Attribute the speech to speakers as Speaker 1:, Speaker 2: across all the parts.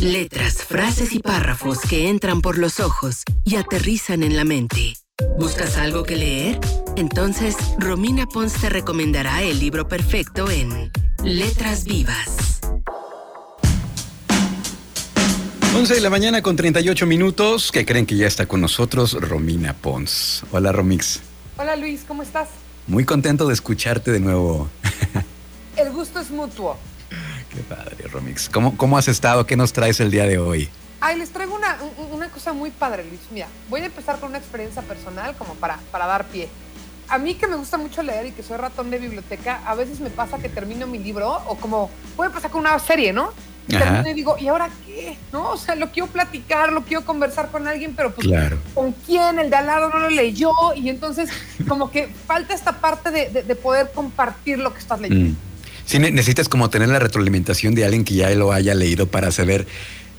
Speaker 1: Letras, frases y párrafos que entran por los ojos y aterrizan en la mente. ¿Buscas algo que leer? Entonces, Romina Pons te recomendará el libro perfecto en Letras Vivas.
Speaker 2: 11 de la mañana con 38 minutos. que creen que ya está con nosotros? Romina Pons. Hola, Romix.
Speaker 3: Hola, Luis, ¿cómo estás?
Speaker 2: Muy contento de escucharte de nuevo.
Speaker 3: El gusto es mutuo.
Speaker 2: Qué padre, Romix. ¿Cómo, ¿Cómo has estado? ¿Qué nos traes el día de hoy?
Speaker 3: Ay, les traigo una, una cosa muy padre, Luis. Mira, voy a empezar con una experiencia personal como para, para dar pie. A mí que me gusta mucho leer y que soy ratón de biblioteca, a veces me pasa que termino mi libro o como puede pasar con una serie, ¿no? Y termino y digo, ¿y ahora qué? ¿No? O sea, lo quiero platicar, lo quiero conversar con alguien, pero pues
Speaker 2: claro.
Speaker 3: ¿con quién? El de al lado no lo leyó y entonces como que falta esta parte de, de, poder compartir lo que estás leyendo. Mm.
Speaker 2: Sí, necesitas como tener la retroalimentación de alguien que ya lo haya leído para saber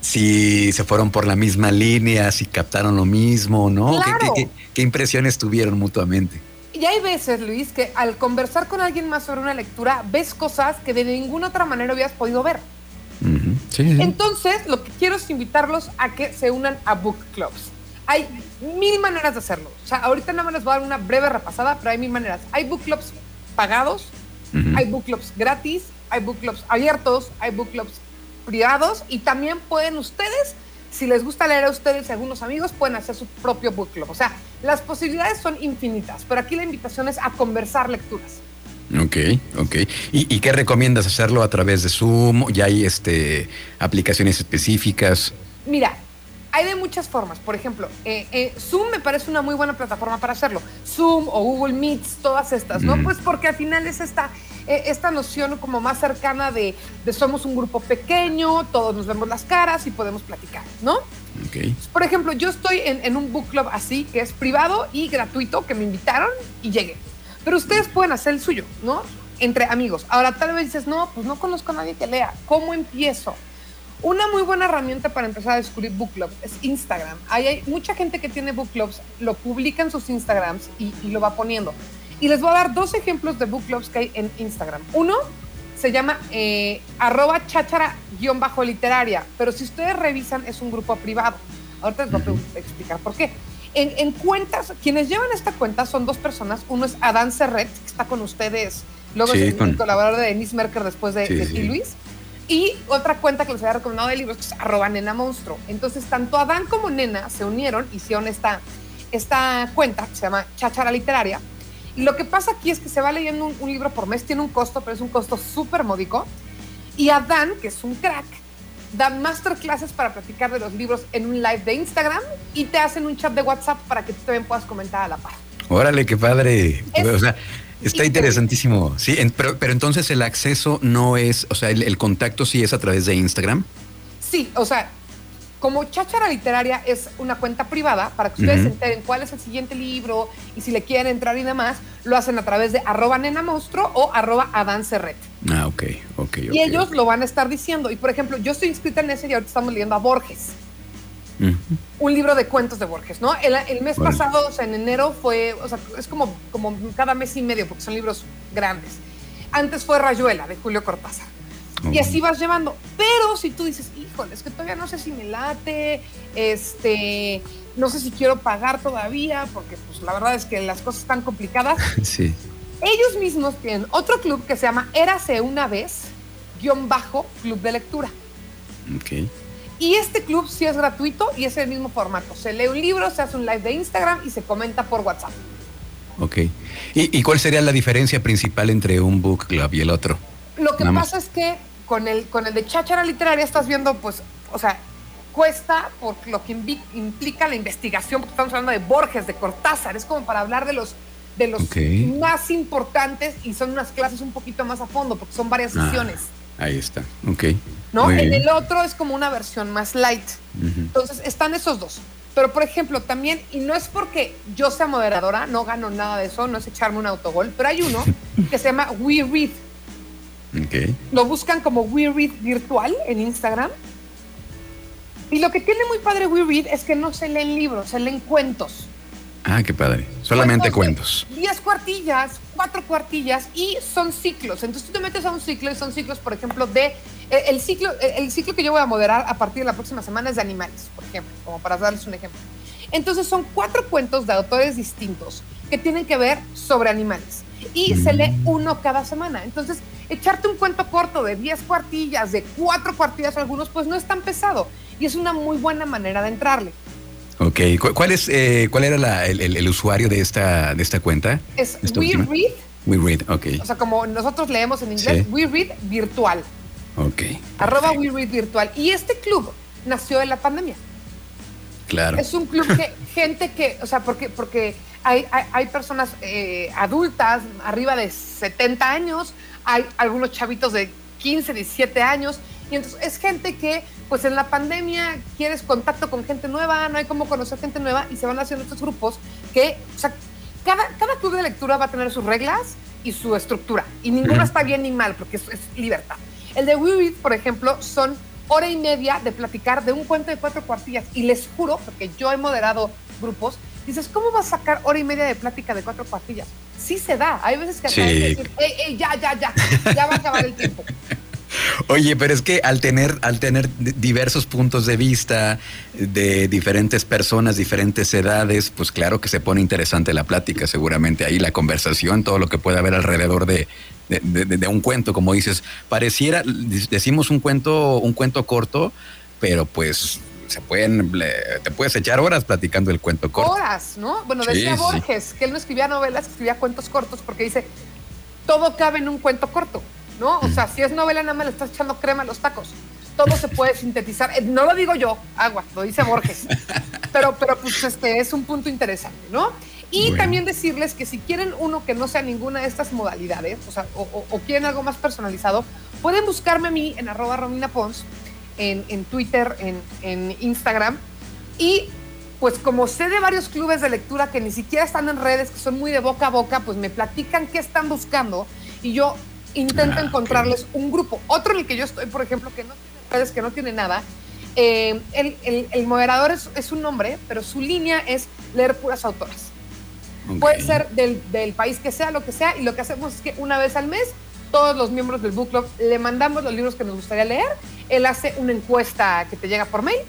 Speaker 2: si se fueron por la misma línea, si captaron lo mismo, ¿no? ¿Qué, impresiones tuvieron mutuamente?
Speaker 3: Y hay veces, Luis, que al conversar con alguien más sobre una lectura, ves cosas que de ninguna otra manera hubieras podido ver. Entonces, lo que quiero es invitarlos a que se unan a book clubs. Hay mil maneras de hacerlo. O sea, ahorita nada más les voy a dar una breve repasada, pero hay mil maneras. Hay book clubs pagados, hay book clubs gratis, hay book clubs abiertos, hay book clubs privados y también pueden ustedes, si les gusta leer a ustedes y algunos amigos, pueden hacer su propio book club. O sea, las posibilidades son infinitas, pero aquí la invitación es a conversar lecturas.
Speaker 2: Ok, ok. ¿Y, qué recomiendas hacerlo a través de Zoom? ¿Ya hay este, aplicaciones específicas?
Speaker 3: Mira, hay de muchas formas. Por ejemplo, eh, eh, Zoom me parece una muy buena plataforma para hacerlo. Zoom o Google Meets, todas estas, ¿no? Pues porque al final es esta, eh, esta noción como más cercana de, somos un grupo pequeño, todos nos vemos las caras y podemos platicar, ¿no?
Speaker 2: Okay.
Speaker 3: Por ejemplo, yo estoy en, en, un book club así, que es privado y gratuito, que me invitaron y llegué. Pero ustedes pueden hacer el suyo, ¿no? Entre amigos. Ahora tal vez dices, no, pues no conozco a nadie que lea. ¿Cómo empiezo? Una muy buena herramienta para empezar a descubrir book clubs es Instagram. Ahí hay mucha gente que tiene book clubs, lo publica en sus Instagrams y, lo va poniendo. Y les voy a dar dos ejemplos de book clubs que hay en Instagram. Uno se llama eh, arroba cháchara-literaria, pero si ustedes revisan es un grupo privado. Ahorita les voy a explicar por qué. En, cuentas, quienes llevan esta cuenta son dos personas. Uno es Adán Serret, que está con ustedes, luego es el, colaborador de Denise Merker después de, ti, Luis. Y otra cuenta que les había recomendado de libros, que es arroba nena monstruo. Entonces, tanto Adán como Nena se unieron, hicieron esta, esta cuenta que se llama Cháchara Literaria. Y lo que pasa aquí es que se va leyendo un, un libro por mes, tiene un costo, pero es un costo súper módico. Y Adán, que es un crack, da masterclasses para platicar de los libros en un live de Instagram y te hacen un chat de WhatsApp para que tú también puedas comentar a la par.
Speaker 2: Órale, qué padre. o sea, está interesantísimo. Sí, pero, pero, entonces el acceso no es, o sea, el, contacto sí es a través de Instagram.
Speaker 3: Sí, o sea, como Cháchara Literaria es una cuenta privada para que ustedes se enteren cuál es el siguiente libro y si le quieren entrar y demás, lo hacen a través de arroba nena monstruo o arroba
Speaker 2: Ah, ok, ok.
Speaker 3: Y ellos lo van a estar diciendo. Y por ejemplo, yo estoy inscrita en ese y ahorita estamos leyendo a Borges. Un libro de cuentos de Borges, ¿no? El, mes pasado, o sea, en enero fue, o sea, es como, como cada mes y medio, porque son libros grandes. Antes fue Rayuela, de Julio Cortázar. Y así vas llevando. Pero si tú dices, híjole, es que todavía no sé si me late, este, no sé si quiero pagar todavía, porque pues la verdad es que las cosas están complicadas.
Speaker 2: Sí.
Speaker 3: Ellos mismos tienen otro club que se llama Érase una vez, guion bajo, club de lectura.
Speaker 2: Ok.
Speaker 3: Y este club sí es gratuito y es el mismo formato. Se lee un libro, se hace un live de Instagram y se comenta por WhatsApp.
Speaker 2: Ok. ¿Y, cuál sería la diferencia principal entre un book club y el otro?
Speaker 3: Lo que pasa es que con el, con el de cháchara literaria estás viendo, pues, o sea, cuesta por lo que implica la investigación, porque estamos hablando de Borges, de Cortázar, es como para hablar de los de los más importantes y son unas clases un poquito más a fondo porque son varias ah, sesiones.
Speaker 2: Ahí está, ok.
Speaker 3: ¿No? en el otro es como una versión más light. Entonces están esos dos. Pero por ejemplo, también, y no es porque yo sea moderadora, no gano nada de eso, no es echarme un autogol, pero hay uno que se llama We Read.
Speaker 2: Okay.
Speaker 3: Lo buscan como We Read Virtual en Instagram. Y lo que tiene muy padre We Read es que no se leen libros, se leen cuentos.
Speaker 2: Ah, qué padre. Solamente cuentos.
Speaker 3: Diez cuartillas, cuatro cuartillas y son ciclos. Entonces tú te metes a un ciclo y son ciclos, por ejemplo, de El, ciclo, el ciclo que yo voy a moderar a partir de la próxima semana es de animales, por ejemplo, como para darles un ejemplo. Entonces son cuatro cuentos de autores distintos que tienen que ver sobre animales y se lee uno cada semana. Entonces, echarte un cuento corto de 10 cuartillas, de cuatro cuartillas algunos, pues no es tan pesado y es una muy buena manera de entrarle.
Speaker 2: Ok, ¿cuál, es, eh, cuál era el, usuario de esta, de esta cuenta?
Speaker 3: Es We Read.
Speaker 2: We Read, ok.
Speaker 3: O sea, como nosotros leemos en inglés, We Read Virtual.
Speaker 2: Ok.
Speaker 3: Arroba We Read Virtual. Y este club nació en la pandemia.
Speaker 2: Claro.
Speaker 3: Es un club que gente que, o sea, porque, porque hay, hay, personas eh, adultas, arriba de 70 años, hay algunos chavitos de 15, 17 años, y entonces es gente que, pues en la pandemia quieres contacto con gente nueva, no hay cómo conocer gente nueva, y se van haciendo estos grupos que, o sea, cada, cada club de lectura va a tener sus reglas y su estructura, y ninguna está bien ni mal, porque es, es libertad. El de We por ejemplo, son hora y media de platicar de un cuento de cuatro cuartillas, y les juro, porque yo he moderado grupos, dices, ¿cómo vas a sacar hora y media de plática de cuatro cuartillas? Sí se da. Hay veces que sí. decir, ey, ey, ya, ya, ya, ya va a acabar el tiempo.
Speaker 2: Oye, pero es que al tener, al tener diversos puntos de vista de diferentes personas, diferentes edades, pues claro que se pone interesante la plática, seguramente ahí la conversación, todo lo que puede haber alrededor de, de un cuento, como dices, pareciera, decimos un cuento, un cuento corto, pero pues se pueden, te puedes echar horas platicando el cuento corto.
Speaker 3: Horas, ¿no? Bueno, decía Borges que él no escribía novelas, escribía cuentos cortos porque dice, todo cabe en un cuento corto, ¿no? O sea, si es novela nada más le estás echando crema a los tacos. Todo se puede sintetizar. Eh, no lo digo yo, agua, lo dice Borges. Pero, pero pues este es un punto interesante, ¿no? Y también decirles que si quieren uno que no sea ninguna de estas modalidades, o sea, o, quieren algo más personalizado, pueden buscarme a mí en arroba Romina Pons en, Twitter, en, Instagram. Y pues como sé de varios clubes de lectura que ni siquiera están en redes, que son muy de boca a boca, pues me platican qué están buscando y yo intento ah, encontrarles un grupo. Otro en el que yo estoy, por ejemplo, que no tiene redes, que no tiene nada. Eh, el, moderador es, un nombre, pero su línea es leer puras autoras. Puede ser del, del país que sea, lo que sea, y lo que hacemos es que una vez al mes todos los miembros del book club le mandamos los libros que nos gustaría leer. Él hace una encuesta que te llega por mail.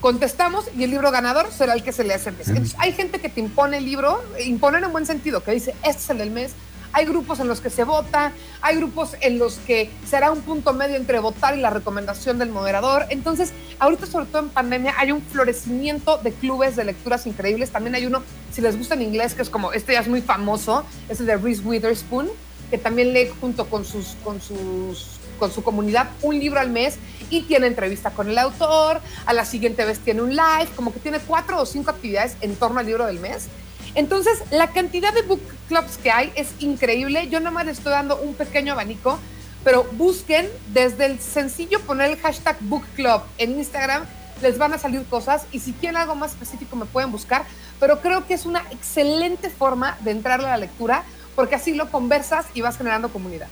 Speaker 3: Contestamos y el libro ganador será el que se le hace el mes. Entonces, hay gente que te impone el libro, imponer en buen sentido, que dice, este es el del mes. Hay grupos en los que se vota, hay grupos en los que será un punto medio entre votar y la recomendación del moderador. Entonces, ahorita, sobre todo en pandemia, hay un florecimiento de clubes de lecturas increíbles. También hay uno, si les gusta en inglés, que es como, este ya es muy famoso, es el de Reese Witherspoon que también lee junto con, sus, con, sus, con su comunidad un libro al mes y tiene entrevista con el autor, a la siguiente vez tiene un live, como que tiene cuatro o cinco actividades en torno al libro del mes. Entonces, la cantidad de book clubs que hay es increíble. Yo nada más les estoy dando un pequeño abanico, pero busquen desde el sencillo poner el hashtag book club en Instagram, les van a salir cosas y si quieren algo más específico me pueden buscar, pero creo que es una excelente forma de entrarle a la lectura porque así lo conversas y vas generando comunidad.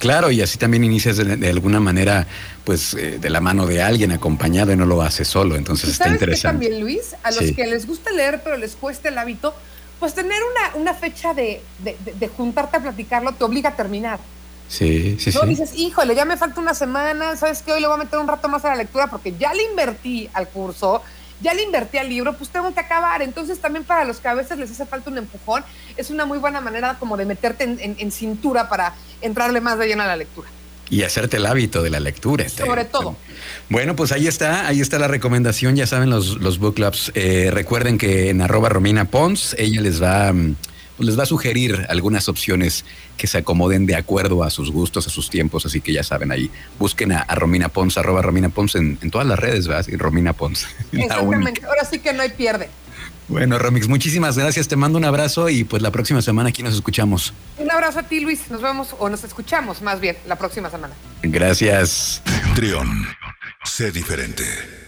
Speaker 2: Claro, y así también inicias de, alguna manera, pues, eh, de la mano de alguien acompañado y no lo haces solo. Entonces está interesante.
Speaker 3: también, Luis, a los que les gusta leer pero les cuesta el hábito, pues tener una, fecha de, juntarte a platicarlo te obliga a terminar.
Speaker 2: Sí, sí, no,
Speaker 3: dices, híjole, ya me falta una semana, ¿sabes qué? Hoy le voy a meter un rato más a la lectura porque ya le invertí al curso, ya le invertí al libro, pues tengo que acabar. Entonces también para los que a veces les hace falta un empujón, es una muy buena manera como de meterte en, cintura para entrarle más de lleno a la lectura.
Speaker 2: Y hacerte el hábito de la lectura.
Speaker 3: Sobre todo.
Speaker 2: Bueno, pues ahí está, ahí está la recomendación. Ya saben los, los book clubs. Eh, recuerden que en arroba Romina Pons, ella les va mm, pues les va a sugerir algunas opciones que se acomoden de acuerdo a sus gustos, a sus tiempos. Así que ya saben, ahí busquen a, Romina Pons, arroba Romina Pons en, todas las redes, ¿verdad? Romina Pons.
Speaker 3: Exactamente. Ahora sí que no hay pierde.
Speaker 2: Bueno, Romix, muchísimas gracias. Te mando un abrazo y pues la próxima semana aquí nos escuchamos.
Speaker 3: Un abrazo a ti, Luis. Nos vemos o nos escuchamos más bien la próxima semana.
Speaker 2: Gracias.
Speaker 4: Trión, sé diferente.